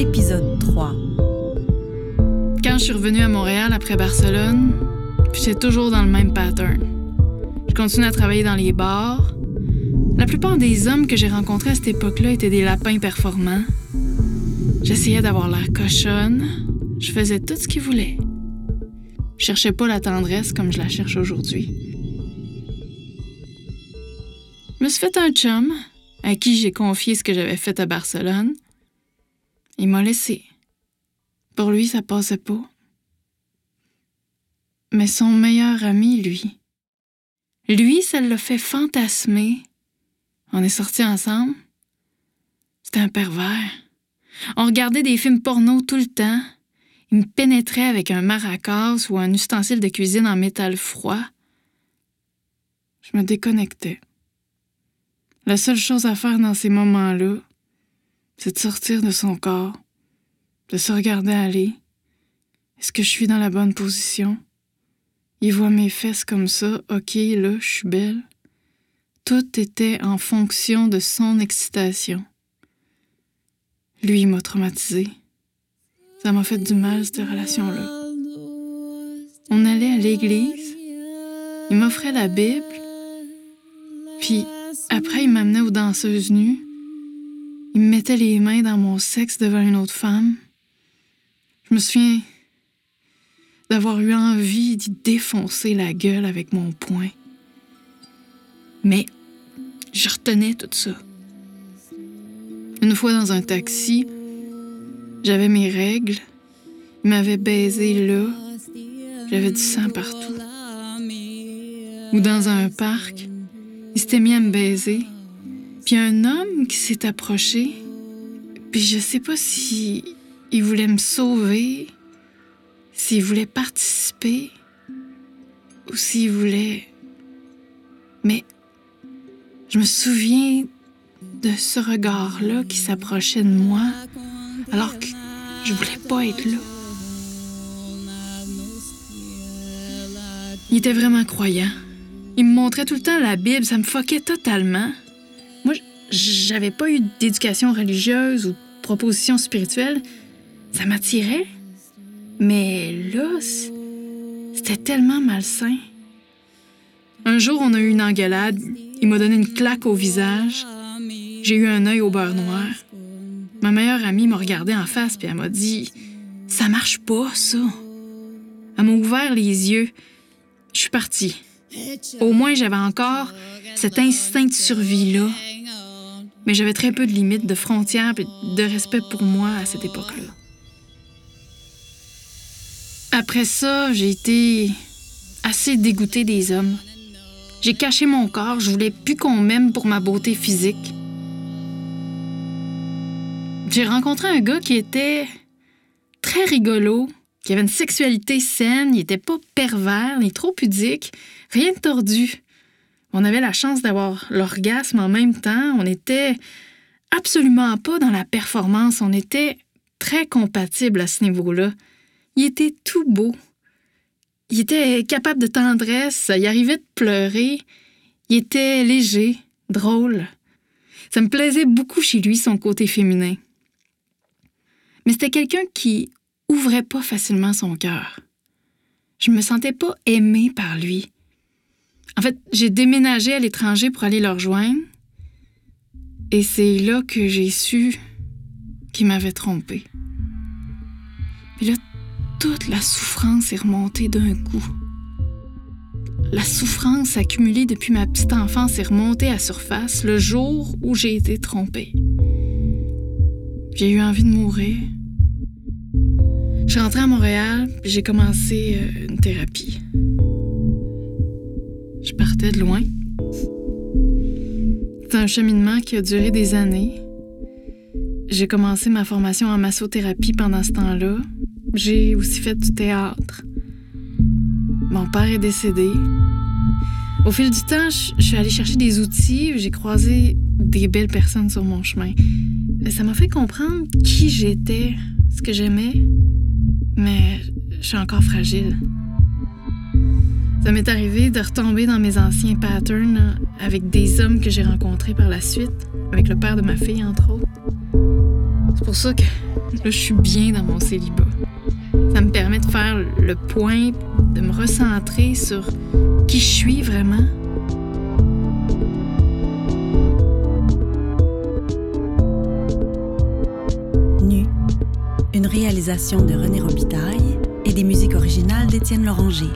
épisode 3. Quand je suis revenue à Montréal après Barcelone, j'étais toujours dans le même pattern. Je continuais à travailler dans les bars. La plupart des hommes que j'ai rencontrés à cette époque-là étaient des lapins performants. J'essayais d'avoir l'air cochonne. Je faisais tout ce qu'ils voulaient. Je cherchais pas la tendresse comme je la cherche aujourd'hui. Je me suis fait un chum à qui j'ai confié ce que j'avais fait à Barcelone. Il m'a laissé. Pour lui, ça passait pas. Mais son meilleur ami, lui, lui, ça l'a fait fantasmer. On est sortis ensemble. C'était un pervers. On regardait des films porno tout le temps. Il me pénétrait avec un maracas ou un ustensile de cuisine en métal froid. Je me déconnectais. La seule chose à faire dans ces moments-là, c'est de sortir de son corps, de se regarder aller. Est-ce que je suis dans la bonne position? Il voit mes fesses comme ça, ok, là, je suis belle. Tout était en fonction de son excitation. Lui, m'a traumatisé. Ça m'a fait du mal, cette relation-là. On allait à l'église, il m'offrait la Bible, puis après, il m'amenait aux danseuses nues. Il me mettait les mains dans mon sexe devant une autre femme. Je me souviens d'avoir eu envie d'y défoncer la gueule avec mon poing. Mais je retenais tout ça. Une fois dans un taxi, j'avais mes règles. Il m'avait baisé là. J'avais du sang partout. Ou dans un parc, il s'était mis à me baiser. Puis un homme qui s'est approché. Puis je sais pas si il voulait me sauver, s'il voulait participer ou s'il voulait. Mais je me souviens de ce regard-là qui s'approchait de moi alors que je voulais pas être là. Il était vraiment croyant. Il me montrait tout le temps la Bible, ça me foquait totalement. J'avais pas eu d'éducation religieuse ou de proposition spirituelle. Ça m'attirait. Mais là, c'était tellement malsain. Un jour, on a eu une engueulade. Il m'a donné une claque au visage. J'ai eu un œil au beurre noir. Ma meilleure amie m'a regardé en face puis elle m'a dit Ça marche pas, ça. Elle m'a ouvert les yeux. Je suis partie. Au moins, j'avais encore cet instinct de survie-là. Mais j'avais très peu de limites, de frontières et de respect pour moi à cette époque-là. Après ça, j'ai été assez dégoûtée des hommes. J'ai caché mon corps, je voulais plus qu'on m'aime pour ma beauté physique. J'ai rencontré un gars qui était très rigolo, qui avait une sexualité saine, il était pas pervers ni trop pudique, rien de tordu. On avait la chance d'avoir l'orgasme en même temps, on était absolument pas dans la performance, on était très compatibles à ce niveau-là. Il était tout beau. Il était capable de tendresse, il arrivait de pleurer, il était léger, drôle. Ça me plaisait beaucoup chez lui, son côté féminin. Mais c'était quelqu'un qui ouvrait pas facilement son cœur. Je me sentais pas aimée par lui. En fait, j'ai déménagé à l'étranger pour aller le rejoindre. Et c'est là que j'ai su qu'il m'avait trompée. Mais là, toute la souffrance est remontée d'un coup. La souffrance accumulée depuis ma petite enfance est remontée à surface le jour où j'ai été trompée. J'ai eu envie de mourir. Je suis rentrée à Montréal, puis j'ai commencé euh, une thérapie. De loin. C'est un cheminement qui a duré des années. J'ai commencé ma formation en massothérapie pendant ce temps-là. J'ai aussi fait du théâtre. Mon père est décédé. Au fil du temps, je suis allée chercher des outils, j'ai croisé des belles personnes sur mon chemin. Ça m'a fait comprendre qui j'étais, ce que j'aimais, mais je suis encore fragile. Ça m'est arrivé de retomber dans mes anciens patterns avec des hommes que j'ai rencontrés par la suite, avec le père de ma fille, entre autres. C'est pour ça que là, je suis bien dans mon célibat. Ça me permet de faire le point, de me recentrer sur qui je suis vraiment. Nu, une réalisation de René Robitaille et des musiques originales d'Étienne Loranger.